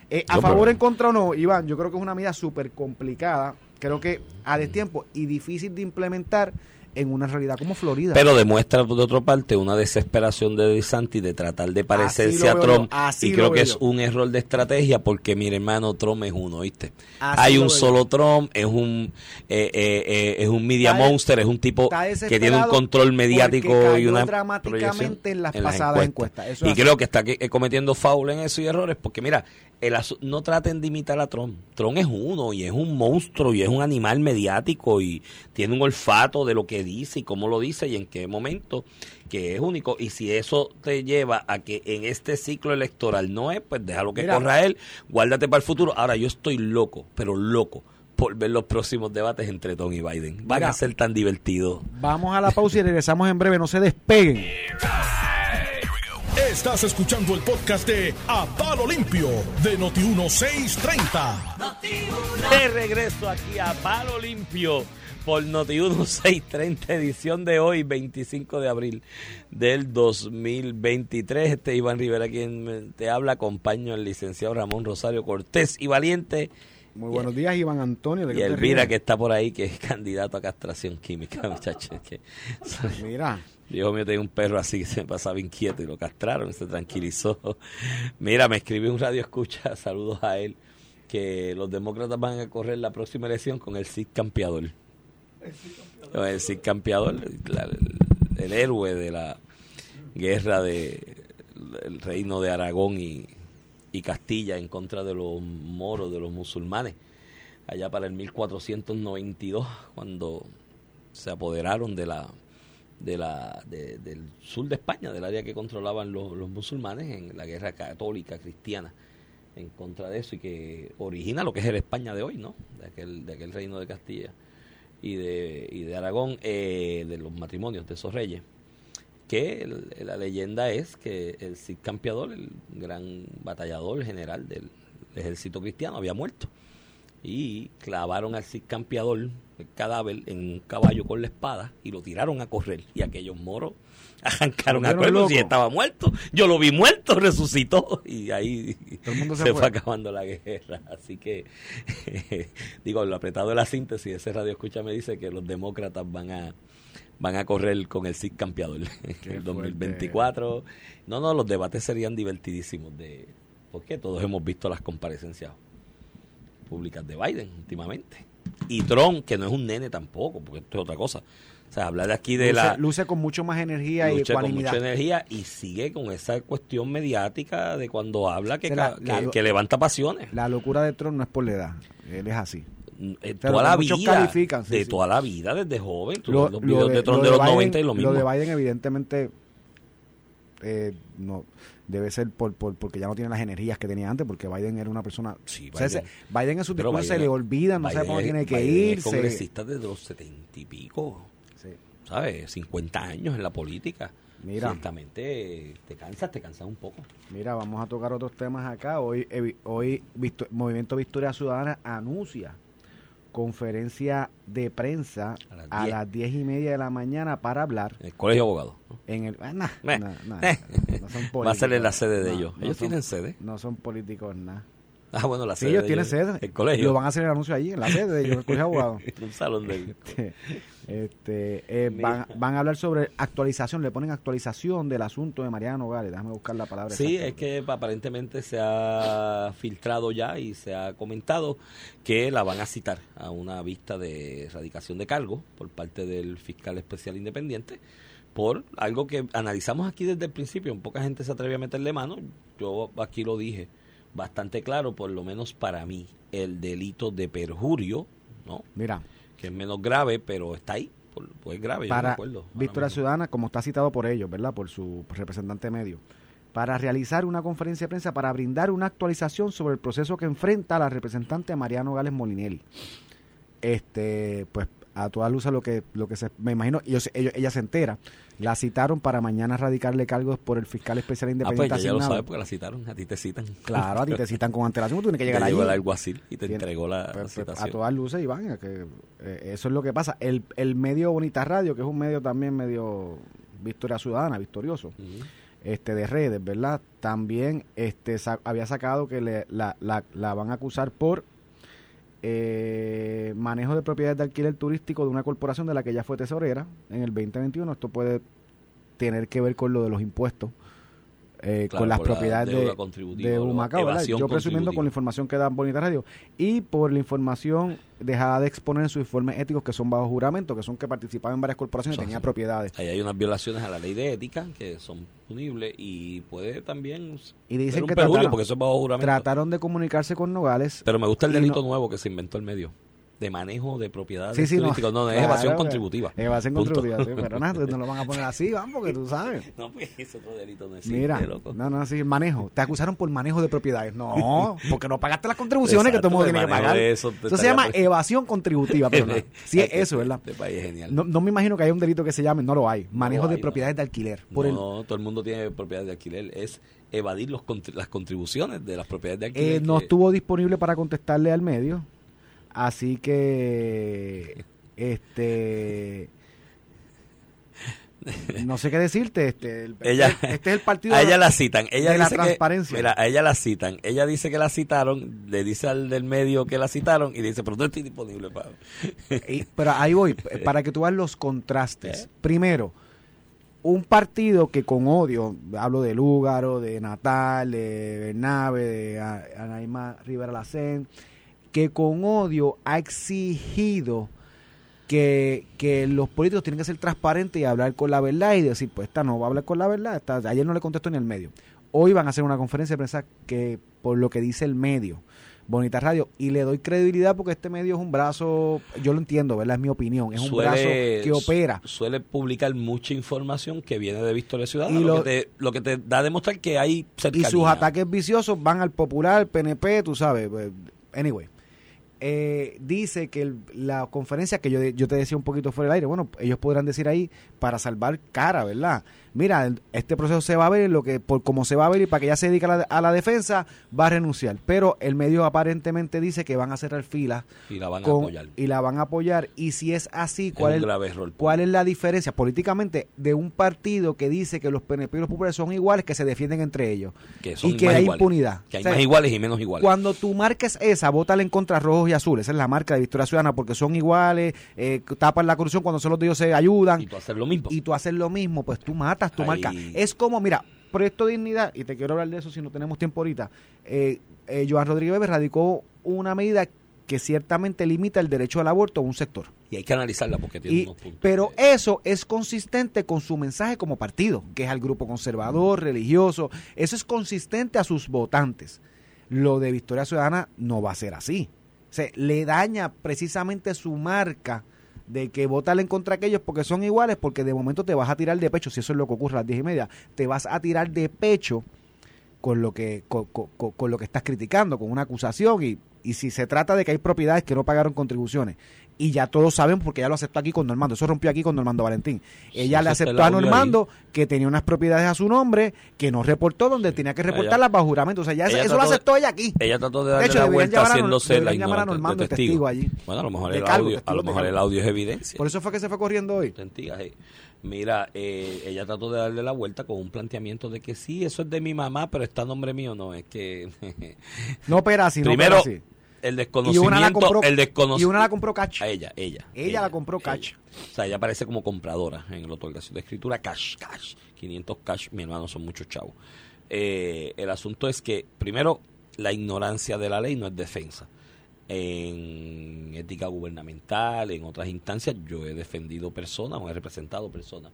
Eh, a favor, en contra o no, Iván, yo creo que es una medida súper complicada, creo que a destiempo y difícil de implementar en una realidad como Florida. Pero demuestra, por otra parte, una desesperación de DeSantis de tratar de parecerse a Trump. yo, y creo que es un error de estrategia porque, mi hermano, Trump es uno, ¿viste? Así Hay un solo Trump, es un eh, eh, eh, es un media Está de- monster, es un tipo que tiene un control mediático y una dramáticamente en las pasadas encuestas. Eso y así. creo que está que- eh, cometiendo foul en eso y errores porque, mira, el no traten de imitar a Trump. Trump es uno y es un monstruo y es un animal mediático y tiene un olfato de lo que dice y cómo lo dice y en qué momento, que es único. Y si eso te lleva a que en este ciclo electoral no es, pues déjalo que Mira. corra él, guárdate para el futuro. Ahora, yo estoy loco, pero loco por ver los próximos debates entre Trump y Biden. Van Mira. a ser tan divertidos. Vamos a la pausa y regresamos en breve, no se despeguen. Estás escuchando el podcast de A Palo Limpio de Noti1630. De regreso aquí a Palo Limpio por Noti1 630, edición de hoy, 25 de abril del 2023. Este es Iván Rivera quien te habla, acompaño al licenciado Ramón Rosario Cortés y Valiente Muy buenos días, Iván Antonio. ¿de Y Elvira, que está por ahí, que es candidato a castración química, muchachos. Que, Mira, Dios mío, tenía un perro así que se me pasaba inquieto y lo castraron se tranquilizó. Mira, me escribió un radio escucha, saludos a él, que los demócratas van a correr la próxima elección con el Cid campeador. El Cid campeador, el, héroe de la guerra de el reino de Aragón y, y Castilla en contra de los moros, de los musulmanes, allá para el 1492, cuando se apoderaron de la de la de- del sur de España, del área que controlaban los, los musulmanes en la guerra católica cristiana en contra de eso y que origina lo que es el España de hoy, ¿no? De aquel, de aquel reino de Castilla y de, y de Aragón, eh, de los matrimonios de esos reyes. Que la leyenda es que el Cid Campeador, el gran batallador general del ejército cristiano, había muerto. Y clavaron al Cid Campeador, el cadáver, en un caballo con la espada y lo tiraron a correr. Y aquellos moros arrancaron a si locos. estaba muerto. Yo lo vi muerto, resucitó y ahí Todo el mundo se se, fue. fue acabando la guerra. Así que, digo, lo apretado de la síntesis, ese radio escucha me dice que los demócratas van a van a correr con el Cid campeador en el 2024. No, no, los debates serían divertidísimos de porque todos hemos visto las comparecencias públicas de Biden últimamente. Y Trump, que no es un nene tampoco, porque esto es otra cosa. O sea, hablar de aquí de luce, la luce con mucho más energía y con mucha energía y sigue con esa cuestión mediática de cuando habla que, O sea, la- que, la- que levanta pasiones. La locura de Trump no es por la edad, él es así. Eh, Pero toda la vida, sí, de sí. toda la vida, desde joven. Lo, los lo videos de, Trump de, lo los Biden- 90 y lo mismo. de Biden, evidentemente, eh, no debe ser por, por- porque ya no tiene las energías que tenía antes, porque Biden era una persona. Sí, o sea, Biden- Biden en sus Pero discursos se Biden- le olvida, no sabe Biden cómo es- tiene que Biden es irse. congresista desde los 70 y pico. ¿Sabes? 50 años en la política. Mira. Ciertamente te cansas, te cansas un poco. Mira, vamos a tocar otros temas acá. Hoy, evi- hoy Movimiento Victoria Ciudadana anuncia conferencia de prensa A las a 10. las diez y media de la mañana para hablar En el colegio de en el... ah, nah, nah, nah, Eh. no son Va a ser en la sede de ellos. ellos son- tienen sede. No son políticos, nada. Ah, bueno, la Sí, sede. ellos tienen sede. El colegio. Lo van a hacer el anuncio allí, en la sede de ellos, el abogados. Un salón de Este, este, eh, van, van a hablar sobre actualización, le ponen actualización del asunto de Mariano Nogales. Déjame buscar la palabra. Sí, exacta. es que aparentemente se ha filtrado ya y se ha comentado que la van a citar a una vista de erradicación de cargo por parte del fiscal especial independiente por algo que analizamos aquí desde el principio. Poca gente se atreve a meterle mano. Yo aquí lo dije bastante claro, por lo menos para mí, el delito de perjurio, ¿no? Mira, que es menos grave, pero está ahí. Por, pues es grave, yo no me para acuerdo. Victoria. Ciudadana, como está citado por ellos, ¿verdad? Por su representante medio, para realizar una conferencia de prensa para brindar una actualización sobre el proceso que enfrenta la representante Mariano Gales Molinelli. Este, pues a toda luz a lo que lo que se me imagino ellos, ellos- ella se entera la citaron para mañana radicarle cargos por el fiscal especial Ah, pues independiente ya, ya lo sabes porque la citaron, a ti te citan. claro a ti te citan con antelación tú tienes que llegar allí llegó el alguacil y te entregó la Pues, pues, citación. a todas luces, Iván, que, eh, eso es lo que pasa. El, el medio Bonita Radio, que es un medio también medio Victoria Ciudadana, victorioso, Ujú. este de redes, ¿verdad? También este sa- había sacado que le, la, la, la van a acusar por eh, manejo de propiedades de alquiler turístico de una corporación de la que ella fue tesorera en el 2021. Esto puede tener que ver con lo de los impuestos. Eh, Claro, con las la propiedades de, de Humacao, Yo presumiendo con la información que da Bonita Radio y por la información dejada de exponer en sus informes éticos que son bajo juramento, que son que participaba en varias corporaciones y tenía propiedades. Ahí hay unas violaciones a la ley de ética que son punibles y puede también Y dicen un que trataron, porque eso es bajo juramento. trataron de comunicarse con Nogales. Pero me gusta el delito no- nuevo que se inventó el medio de manejo de propiedades Sí, sí, no. turísticas. No, no, es Claro, evasión contributiva. Evasión Punto. contributiva, sí, pero nada, no lo van a poner así, vamos, porque tú sabes. No, pues ese otro delito no existe, Mira, loco. no, no, sí, manejo. Te acusaron por manejo de propiedades. No, porque no pagaste las contribuciones que todo el mundo tiene que pagar. Eso, eso se llama estaría- evasión contributiva, pero no. Sí, es eso, ¿verdad? Este país es genial. No, no me imagino que haya un delito que se llame, no lo hay. Manejo de propiedades no. de alquiler. Por el, no, todo el mundo tiene propiedades de alquiler. Es evadir los las contribuciones de las propiedades de Eh, alquiler. no estuvo disponible para contestarle al medio. Así que este no sé qué decirte. Este, el- Ella, este es el partido a ella la- la citan. Ella de la dice que- transparencia. mira, a ella la citan. Ella dice que la citaron, le dice al del medio que la citaron y dice, pero no estoy disponible para... Y- pero ahí voy, para que tú veas los contrastes. Primero, un partido que con odio, hablo de Lúgaro, de Natal, de Bernabe, de A- Anaíma Rivera Lacén, que con odio ha exigido que, que los políticos tienen que ser transparentes y hablar con la verdad y decir, pues esta no va a hablar con la verdad, esta- ayer no le contestó ni el medio. Hoy van a hacer una conferencia de prensa que por lo que dice el medio, Bonita Radio, y le doy credibilidad porque este medio es un brazo, yo lo entiendo, ¿verdad? Es mi opinión, es un brazo que opera. Suele publicar mucha información que viene de Victoria Ciudadana, Y lo, lo- que te, lo que te da a demostrar que hay Y cercanía. sus ataques viciosos van al popular, PNP, tú sabes. pues, Anyway. Eh, dice que el- la conferencia que yo, yo te decía un poquito fuera del aire, bueno, ellos podrán decir ahí para salvar cara, ¿verdad? Mira, este proceso se va a ver, lo que por como se va a ver y para que ella se dedique a la, a la defensa, va a renunciar. Pero el medio aparentemente dice que van a cerrar filas Y la van a apoyar. y la van a apoyar. Y si es así, ¿cuál es, grave error. ¿Cuál es la diferencia políticamente de un partido que dice que los PNP y los populares son iguales, que se defienden entre ellos? Que son y que hay iguales. impunidad. Que hay O sea, más iguales y menos iguales. Cuando tu marca es esa, vótale en contra rojos y azules. Esa es la marca de Victoria Ciudadana porque son iguales, eh, tapan la corrupción cuando solo ellos se ayudan. Y tú hacer lo mismo. Y tú haces lo mismo, pues tú matas tu Ahí. marca. Es como, mira, Proyecto Dignidad, y te quiero hablar de eso si no tenemos tiempo ahorita, eh, eh, Joan Rodríguez Bebe radicó una medida que ciertamente limita el derecho al aborto a un sector. Y hay que analizarla porque tiene Y- unos puntos. pero eso es consistente con su mensaje como partido, que es al grupo conservador, religioso. Eso es consistente a sus votantes. Lo de Victoria Ciudadana no va a ser así. O sea, le daña precisamente su marca de que votarle en contra aquellos porque son iguales, porque de momento te vas a tirar de pecho, si eso es lo que ocurre a las diez y media, te vas a tirar de pecho con lo que con- con- con lo que estás criticando, con una acusación y, y si se trata de que hay propiedades que no pagaron contribuciones y ya todos saben porque ella lo aceptó aquí con Normando, eso rompió aquí con Normando Valentín. Ella Sí, le aceptó a Normando que tenía unas propiedades a su nombre que no reportó donde tenía que reportarlas bajo juramento, o sea, ya eso, Ella eso lo de- aceptó ella aquí. Ella trató de De darle hecho, la vuelta haciéndose la llamar a ignorante Normando de de testigo. testigo allí. Bueno, a lo mejor, De el, cargo, audio, a testigo lo de mejor el cargo. audio es evidencia. Por eso fue que se fue corriendo hoy. Mira, eh, ella trató de darle la vuelta con un planteamiento de que sí, eso es de mi mamá, pero está a nombre mío. No, es que... No opera así, no Primero, opera así. El Y desconocimiento... una la compró, el y una la compró cash. A ella, ella. Ella la compró cash. O sea, ella aparece como compradora en la otorgación de escritura cash, cash. 500 cash, mi hermano, son muchos chavos. Eh, el asunto es que, primero, la ignorancia de la ley no es defensa. En ética gubernamental, en otras instancias, yo he defendido personas o he representado personas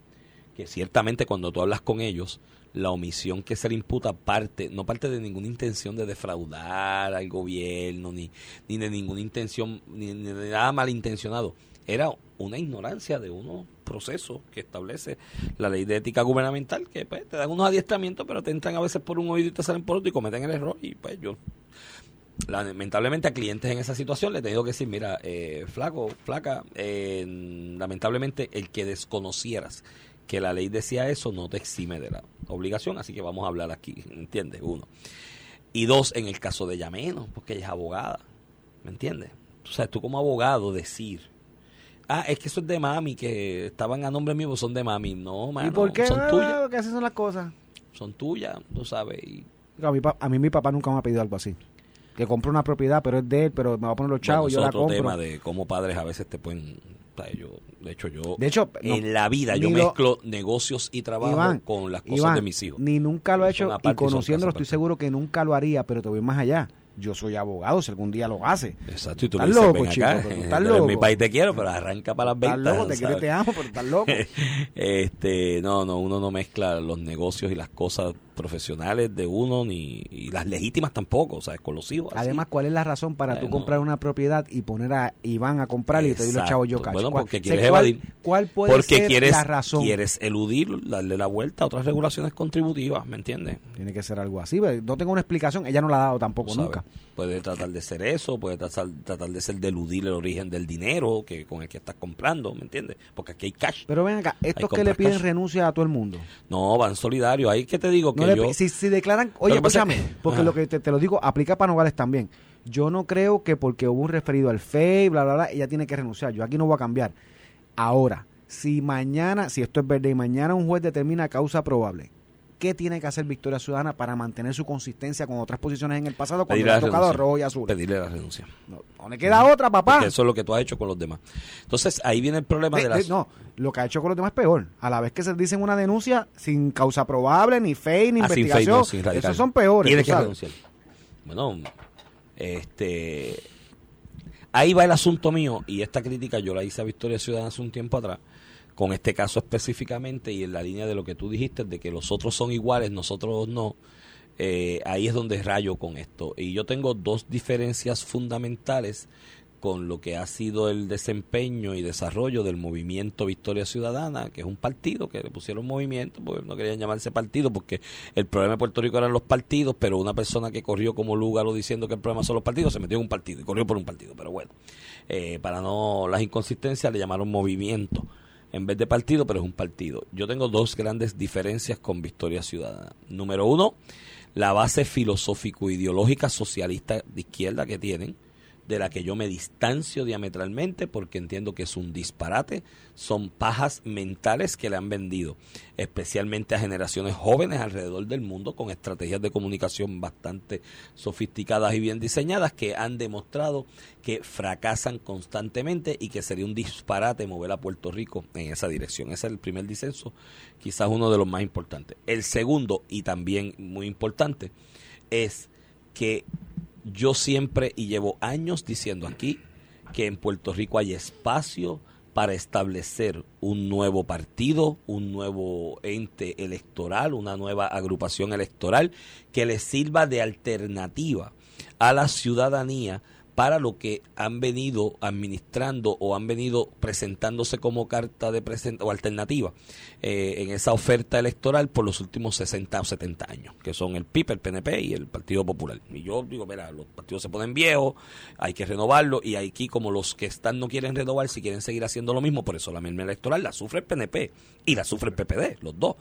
que ciertamente cuando tú hablas con ellos, la omisión que se le imputa parte, no parte de ninguna intención de defraudar al gobierno, ni, ni de ninguna intención, ni, de nada malintencionado. Era una ignorancia de unos procesos que establece la ley de ética gubernamental, que pues, te dan unos adiestramientos, pero te entran a veces por un oído y te salen por otro y cometen el error. Y pues yo, lamentablemente a clientes en esa situación le he tenido que decir, mira, eh, flaco, flaca, eh, lamentablemente el que desconocieras que la ley decía eso no te exime de la obligación, así que vamos a hablar aquí, ¿entiendes? Uno. Y dos, en el caso de ella menos, porque ella es abogada, ¿me entiendes? O sea, tú como abogado decir, ah, es que eso es de mami, que estaban a nombre mío, pues son de mami. No, mano, ¿Y por qué? son tuyas, ¿Qué así son las cosas? son tuyas, tú sabes. Y, A mí, a mí mi papá nunca me ha pedido algo así. Que compre una propiedad, pero es de él, pero me va a poner los chavos, bueno, yo es otro compro. tema de cómo padres a veces te pueden... yo, de hecho, yo De hecho, no, en la vida yo lo- mezclo negocios y trabajo Iván, con las cosas Iván, de mis hijos. Ni nunca lo Son hecho y conociéndolo estoy seguro que nunca lo haría, pero te voy más allá. Yo soy abogado, si algún día lo hace. Exacto, y tú me Estás dices, loco, ven chico, acá, pero tú eh, estás loco. mi país te quiero, pero arranca para las Estás ventas. loco, te quiero y ¿sabes? te amo, pero estás loco. este, no, no, uno no mezcla los negocios y las cosas profesionales de uno ni y las legítimas tampoco, ¿sabes? Con los hijos. Además, ¿cuál es la razón para tú Bueno. comprar una propiedad y poner a Iván a comprar y te doy los chavos yo cacho? Bueno, ¿Cuál- porque quieres evadir. ¿Cuál puede porque ser quieres, la razón? quieres eludir, darle la vuelta a otras regulaciones contributivas, ¿me entiendes? Tiene que ser algo así. pero No tengo una explicación. Ella no la ha dado tampoco ¿sabes? nunca. Puede tratar de ser eso, puede tratar, tratar de ser de eludir el origen del dinero que con el que estás comprando, ¿me entiendes? Porque aquí hay cash. Pero ven acá, estos que le piden cash. renuncia a todo el mundo. No, van solidarios. Ahí que te digo que No le yo... pi- si, si declaran, oye, escúchame, porque Ajá. lo que te, te lo digo aplica para Nogales también. Yo no creo que porque hubo un referido al FEI, bla, bla, bla, ella tiene que renunciar. Yo aquí no voy a cambiar. Ahora, si mañana, si esto es verdad y mañana un juez determina causa probable, ¿qué tiene que hacer Victoria Ciudadana para mantener su consistencia con otras posiciones en el pasado cuando le ha tocado rojo y azul? Pedirle la renuncia. No, no le queda otra, papá. Porque eso es lo que tú has hecho con los demás. Entonces, ahí viene el problema De- de, de- las... no, lo que ha hecho con los demás es peor. A la vez que se dicen una denuncia sin causa probable, ni fe, ni Ah, sin investigación, no, sin radical. esos son peores. Tiene que sabes. renunciar. Bueno, este... Ahí va el asunto mío, y esta crítica yo la hice a Victoria Ciudadana hace un tiempo atrás, con este caso específicamente y en la línea de lo que tú dijiste, de que los otros son iguales, nosotros no. eh, ahí es donde rayo con esto. Y yo tengo dos diferencias fundamentales con lo que ha sido el desempeño y desarrollo del movimiento Victoria Ciudadana, que es un partido que le pusieron movimiento, porque no querían llamarse partido, porque el problema de Puerto Rico eran los partidos, pero una persona que corrió como Lúgaro diciendo que el problema son los partidos, se metió en un partido y corrió por un partido. Pero bueno, eh, para no las inconsistencias le llamaron movimiento en vez de partido, pero es un partido. Yo tengo dos grandes diferencias con Victoria Ciudadana. Número uno, la base filosófico-ideológica socialista de izquierda que tienen, de la que yo me distancio diametralmente porque entiendo que es un disparate, son pajas mentales que le han vendido, especialmente a generaciones jóvenes alrededor del mundo con estrategias de comunicación bastante sofisticadas y bien diseñadas que han demostrado que fracasan constantemente y que sería un disparate mover a Puerto Rico en esa dirección. Ese es el primer disenso, quizás uno de los más importantes. El segundo, y también muy importante, es que yo siempre y llevo años diciendo aquí que en Puerto Rico hay espacio para establecer un nuevo partido, un nuevo ente electoral, una nueva agrupación electoral que le sirva de alternativa a la ciudadanía para lo que han venido administrando o han venido presentándose como carta de present o alternativa eh, en esa oferta electoral por los últimos 60 o 70 años, que son el PIB, el PNP y el Partido Popular. Y yo digo, mira, los partidos se ponen viejos, hay que renovarlo y aquí como los que están no quieren renovar, si quieren seguir haciendo lo mismo, por eso la misma electoral la sufre el PNP y la sufre el PPD, los dos.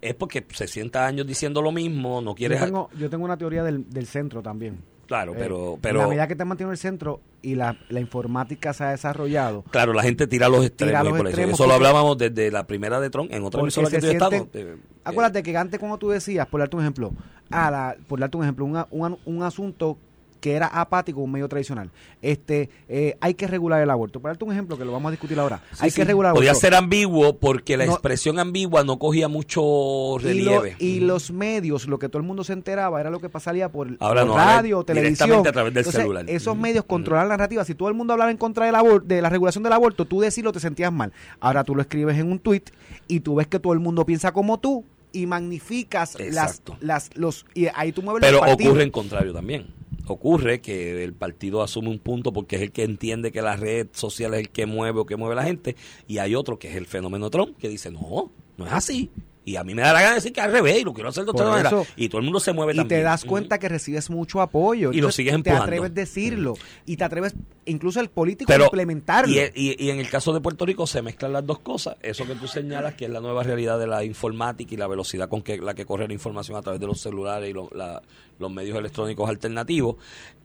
Es porque 60 años diciendo lo mismo, no Yo quieres... tengo, yo tengo una teoría del, del centro también. Claro, Eh, pero... pero la medida que te mantiene el centro y la, la informática se ha desarrollado, Claro, la gente tira los extremos. Tira los por eso. extremos Eso lo porque- hablábamos desde la primera de Tron, en otra emisora que yo sienten- estamos, eh, Acuérdate que antes cuando tú decías, por darte un ejemplo, a la, por darte un ejemplo, un, a- un, un asunto que era apático, un medio tradicional. Este, eh, hay que regular el aborto. Por darte un ejemplo que lo vamos a discutir ahora. Sí, hay sí. que regular el Podía aborto. ser ambiguo porque la No. expresión ambigua no cogía mucho y, lo- relieve. y los medios, lo que todo el mundo se enteraba era lo que pasaría por, Ahora por no, ahora radio, es televisión. directamente a través del Entonces, celular. Esos medios controlan la narrativa. Si todo el mundo hablaba en contra del abor- de la regulación del aborto, tú decirlo te sentías mal. Ahora tú lo escribes en un tweet y tú ves que todo el mundo piensa como tú y magnificas las, Exacto. las los y ahí tú mueves Pero ocurre en contrario también. Ocurre que el partido asume un punto porque es el que entiende que la red social es el que mueve o que mueve a la gente, y hay otro que es el fenómeno Trump, que dice, no, no es así. Y a mí me da la gana de decir que al revés, y lo quiero hacer de otra Por manera. eso- Y todo el mundo se mueve y también. te das cuenta que recibes mucho apoyo Y lo Entonces, sigues te empujando. atreves a decirlo y te atreves incluso el político Pero, a implementarlo y, y- y en el caso de Puerto Rico se mezclan las dos cosas. Eso que tú señalas, que es la nueva realidad de la informática y la velocidad con que la que corre la información a través de los celulares y lo- la- los medios electrónicos alternativos.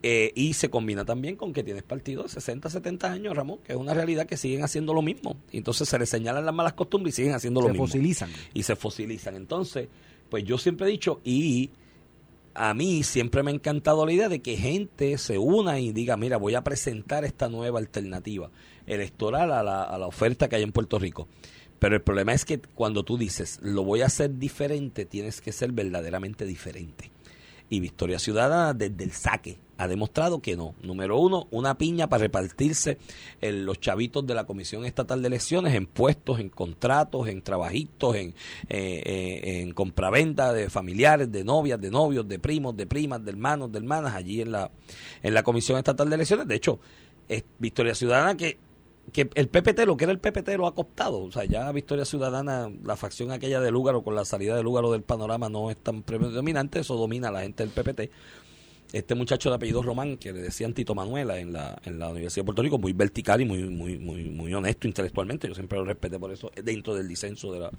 eh, y se combina también con que tienes partidos de 60, 70 años, Ramón, que es una realidad que siguen haciendo lo mismo. Entonces se les señalan las malas costumbres y siguen haciendo lo se mismo fosilizan y se fosilizan. Entonces, pues yo siempre he dicho, y a mí siempre me ha encantado la idea de que gente se una y diga, mira, voy a presentar esta nueva alternativa electoral a la, a la oferta que hay en Puerto Rico. Pero el problema es que cuando tú dices, lo voy a hacer diferente, tienes que ser verdaderamente diferente. Y Victoria Ciudadana desde el saque ha demostrado que no. Número uno, una piña para repartirse en los chavitos de la Comisión Estatal de Elecciones en puestos, en contratos, en trabajitos, en, eh, eh, en compraventa de familiares, de novias, de novios, de primos, de primas, de hermanos, de hermanas, allí en la, en la Comisión Estatal de Elecciones. De hecho, es Victoria Ciudadana que que el PPT, lo que era el PPT, lo ha costado. O sea, ya Victoria Ciudadana, la facción aquella de Lúgaro, con la salida de Lúgaro del panorama, no es tan predominante. Eso domina a la gente del PPT. Este muchacho de apellido Román, que le decían Tito Manuela en la, en la Universidad de Puerto Rico, muy vertical y muy, muy, muy, muy honesto intelectualmente. Yo siempre lo respeté por eso, dentro del disenso de la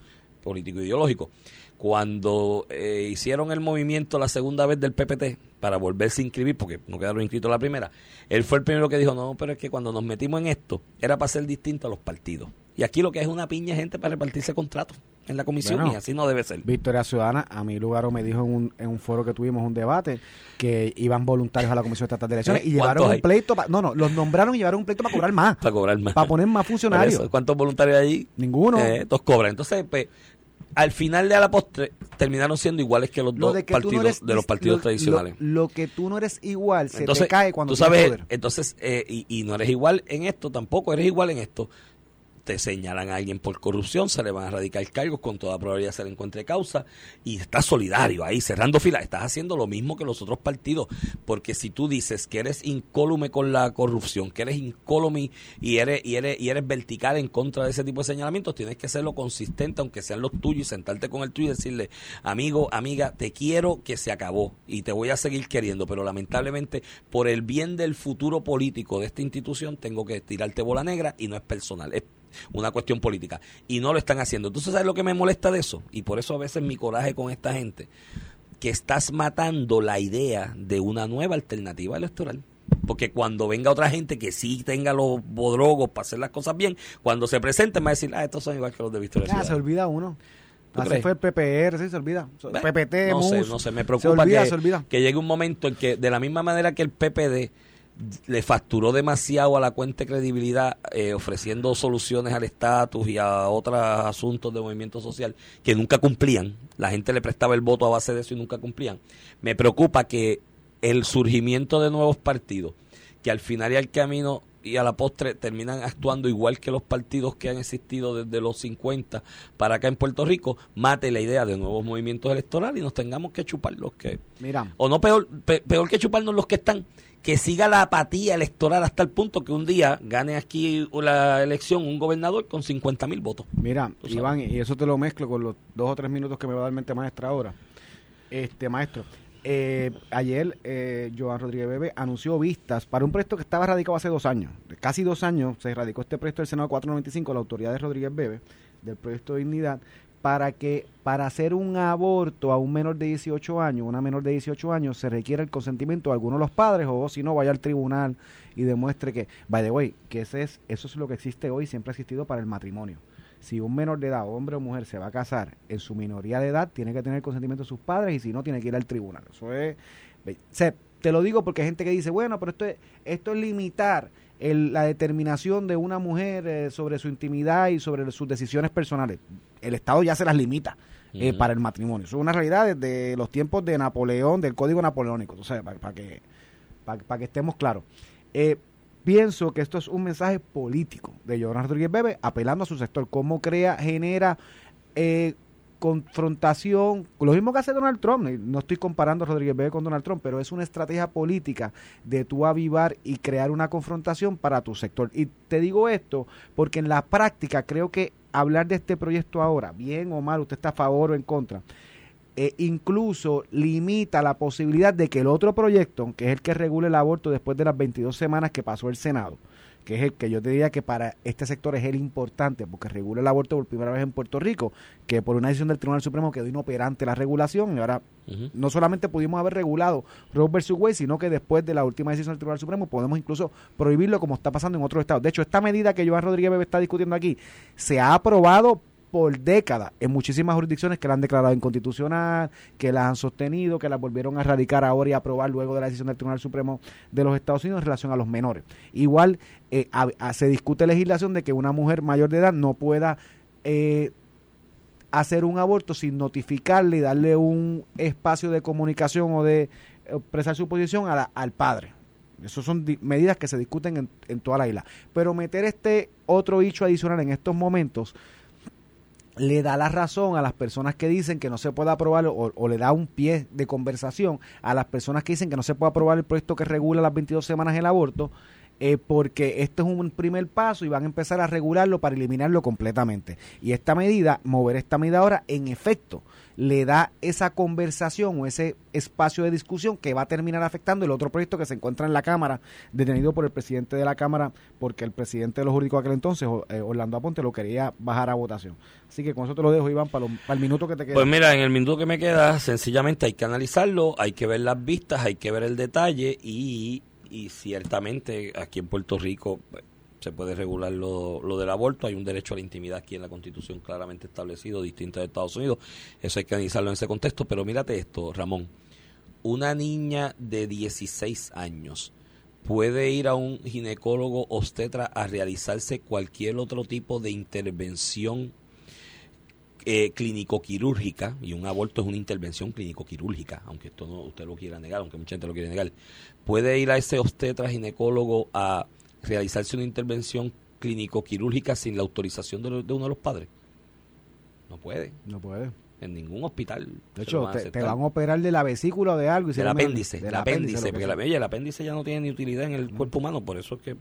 político ideológico. Cuando eh, hicieron el movimiento la segunda vez del PPT para volverse a inscribir, porque no quedaron inscritos la primera, él fue el primero que dijo, no, pero es que cuando nos metimos en esto, era para ser distinto a los partidos. Y aquí lo que es una piña gente para repartirse contratos en la comisión Bueno, y así no debe ser. Victoria Ciudadana, a mí Lugaro me dijo en un, en un foro que tuvimos un debate que iban voluntarios a la Comisión Estatal de Elecciones y ¿Cuántos llevaron hay? un pleito, pa- no, no, los nombraron y llevaron un pleito para cobrar más, Para cobrar más. para poner más funcionarios. ¿Cuántos voluntarios hay allí? Ninguno. Eh, todos cobran. Entonces, pues, al final de la postre, terminaron siendo iguales que los Lo dos no partidos eres de los partidos lo- tradicionales. Lo, lo que tú no eres igual se entonces, te cae cuando tú sabes, poder. entonces, eh, y, y no eres igual en esto, tampoco eres igual en esto. Te señalan a alguien por corrupción, se le van a radicar cargos, con toda probabilidad se le encuentre causa, y estás solidario ahí, cerrando filas. Estás haciendo lo mismo que los otros partidos, porque si tú dices que eres incólume con la corrupción, que eres incólume y eres, y eres, y eres vertical en contra de ese tipo de señalamientos, tienes que serlo consistente, aunque sean los tuyos, y sentarte con el tuyo y decirle, amigo, amiga, te quiero que se acabó y te voy a seguir queriendo, pero lamentablemente por el bien del futuro político de esta institución tengo que tirarte bola negra y no es personal, es una cuestión política y no lo están haciendo. Entonces, ¿sabes lo que me molesta de eso? Y por eso a veces mi coraje con esta gente, que estás matando la idea de una nueva alternativa electoral. Porque cuando venga otra gente que sí tenga los bodrogos para hacer las cosas bien, cuando se presenten va a decir, ah, estos son igual que los de Victoria Ah, se Ciudadana". olvida uno. ¿Tú Así crees? fue el PPR, sí, se olvida. PPT, no sé, MUS, no sé, me Se preocupa olvida, que, se olvida. que llegue un momento en que de la misma manera que el PPD le facturó demasiado a la cuenta de credibilidad eh, ofreciendo soluciones al estatus y a otros asuntos de movimiento social que nunca cumplían, la gente le prestaba el voto a base de eso y nunca cumplían. Me preocupa que el surgimiento de nuevos partidos, que al final y al camino y a la postre terminan actuando igual que los partidos que han existido desde los 50 para acá en Puerto Rico, mate la idea de nuevos movimientos electorales y nos tengamos que chupar los que... Mira, O no, peor, pe- peor que chuparnos los que están, que siga la apatía electoral hasta el punto que un día gane aquí la elección un gobernador con 50 mil votos. mira. Iván, y eso te lo mezclo con los dos o tres minutos que me va a dar mente maestra ahora. Este, maestro, eh, ayer eh, Joan Rodríguez Bebe anunció vistas para un proyecto que estaba radicado hace dos años. Casi dos años se radicó este proyecto del Senado 495, la autoridad de Rodríguez Bebe, del proyecto de dignidad, para que para hacer un aborto a un menor de 18 años, una menor de 18 años, se requiere el consentimiento de alguno de los padres o si no vaya al tribunal y demuestre que, by the way, que ese es, eso es lo que existe hoy, siempre ha existido para el matrimonio. Si un menor de edad, hombre o mujer, se va a casar en su minoría de edad, tiene que tener el consentimiento de sus padres y si no, tiene que ir al tribunal. Eso es. te lo digo porque hay gente que dice, bueno, pero esto es, esto es limitar el- la determinación de una mujer eh, sobre su intimidad y sobre sus decisiones personales. El Estado ya se las limita eh, para el matrimonio. Eso es una realidad desde los tiempos de Napoleón, del Código Napoleónico. Para, que, para, para que estemos claros. Eh, pienso que esto es un mensaje político de Joan Rodríguez Bebe apelando a su sector. Cómo crea, genera eh, confrontación, lo mismo que hace Donald Trump. No estoy comparando a Rodríguez Bebe con Donald Trump, pero es una estrategia política de tú avivar y crear una confrontación para tu sector. Y te digo esto porque en la práctica creo que hablar de este proyecto ahora, bien o mal, usted está a favor o en contra, eh, incluso limita la posibilidad de que el otro proyecto, que es el que regule el aborto después de las 22 semanas que pasó el Senado, que es el que yo te diría que para este sector es el importante, porque regula el aborto por primera vez en Puerto Rico, que por una decisión del Tribunal Supremo quedó inoperante la regulación, y ahora no solamente pudimos haber regulado Roe versus Wade, sino que después de la última decisión del Tribunal Supremo podemos incluso prohibirlo como está pasando en otros estados. De hecho, esta medida que Joan Rodríguez Bebe está discutiendo aquí se ha aprobado por décadas en muchísimas jurisdicciones que la han declarado inconstitucional, que la han sostenido, que la volvieron a radicar ahora y aprobar luego de la decisión del Tribunal Supremo de los Estados Unidos en relación a los menores. Igual eh, se discute legislación de que una mujer mayor de edad no pueda eh, hacer un aborto sin notificarle y darle un espacio de comunicación o de expresar su posición a la- al padre. Esas son di- medidas que se discuten en, en toda la isla. Pero meter este otro hecho adicional en estos momentos le da la razón a las personas que dicen que no se puede aprobar o, o le da un pie de conversación a las personas que dicen que no se puede aprobar el proyecto que regula las 22 semanas el aborto eh, porque esto es un primer paso y van a empezar a regularlo para eliminarlo completamente. Y esta medida, mover esta medida ahora, en efecto, le da esa conversación o ese espacio de discusión que va a terminar afectando el otro proyecto que se encuentra en la Cámara, detenido por el presidente de la Cámara, porque el presidente de los jurídicos de aquel entonces, eh, Orlando Aponte, lo quería bajar a votación. Así que con eso te lo dejo, Iván, para, lo- para el minuto que te queda. Pues mira, en el minuto que me queda, sencillamente hay que analizarlo, hay que ver las vistas, hay que ver el detalle y, y ciertamente aquí en Puerto Rico pues, se puede regular lo, lo del aborto, hay un derecho a la intimidad aquí en la Constitución claramente establecido, distinto de Estados Unidos, eso hay que analizarlo en ese contexto, pero mírate esto, Ramón, una niña de 16 años puede ir a un ginecólogo obstetra a realizarse cualquier otro tipo de intervención eh, clínico-quirúrgica, y un aborto es una intervención clínico-quirúrgica, aunque esto no usted lo quiera negar, aunque mucha gente lo quiere negar, puede ir a ese obstetra ginecólogo a realizarse una intervención clínico-quirúrgica sin la autorización de, de uno de los padres. No puede. No puede. En ningún hospital. De hecho, van te, van a operar de la vesícula o de algo. Y se Del apéndice, del apéndice, porque la, el apéndice ya no tiene ni utilidad en el cuerpo humano, por eso es que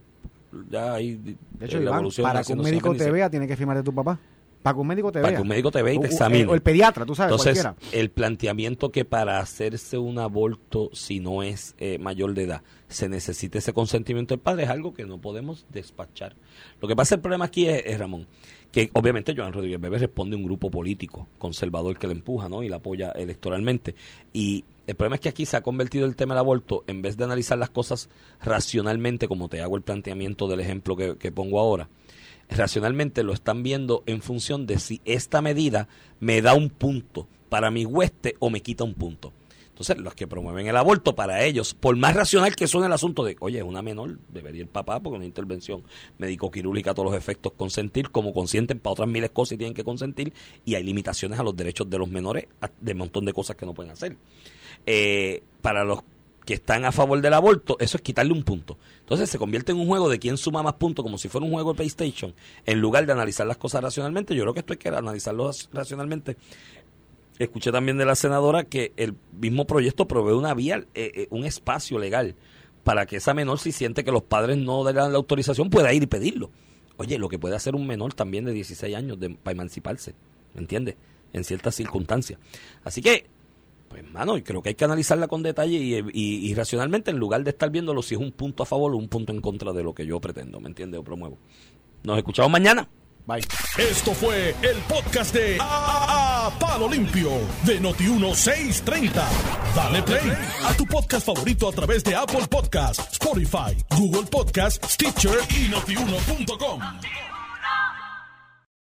ya hay De hecho, la Iván, evolución para que un médico te vea, tiene que firmar de tu papá. Para que un médico te Para vea. que un médico te vea y te examine. O el pediatra, tú sabes, Entonces, cualquiera. el planteamiento que para hacerse un aborto, si no es eh, mayor de edad, se necesite ese consentimiento del padre, es algo que no podemos despachar. Lo que pasa, el problema aquí es, es, Ramón, que obviamente Joan Rodríguez Bebé responde a un grupo político conservador que le empuja ¿no? y la apoya electoralmente. Y el problema es que aquí se ha convertido el tema del aborto, en vez de analizar las cosas racionalmente, como te hago el planteamiento del ejemplo que, que pongo ahora, racionalmente lo están viendo en función de si esta medida me da un punto para mi hueste o me quita un punto. Entonces, los que promueven el aborto, para ellos, por más racional que suene el asunto de, oye, es una menor, debería el papá, porque una intervención médico-quirúrgica todos los efectos consentir, como consienten para otras miles cosas y tienen que consentir, y hay limitaciones a los derechos de los menores, de un montón de cosas que no pueden hacer. Eh, para los que están a favor del aborto, eso es quitarle un punto. Entonces se convierte en un juego de quién suma más puntos, como si fuera un juego de PlayStation, en lugar de analizar las cosas racionalmente. Yo creo que esto hay que analizarlo racionalmente. Escuché también de la senadora que el mismo proyecto provee una vía, eh, eh, un espacio legal para que esa menor, si siente que los padres no le dan la autorización, pueda ir y pedirlo. Oye, lo que puede hacer un menor también de 16 años para emanciparse, ¿me entiendes? En ciertas circunstancias. Así que, pues, mano, creo que hay que analizarla con detalle y, y- y racionalmente en lugar de estar viéndolo si es un punto a favor o un punto en contra de lo que yo pretendo, ¿me entiendes? O promuevo. Nos escuchamos mañana. Bye. Esto fue el podcast de A- Palo Limpio de Noti1630. Dale play a tu podcast favorito a través de Apple Podcasts, Spotify, Google Podcasts, Stitcher y notiuno.com.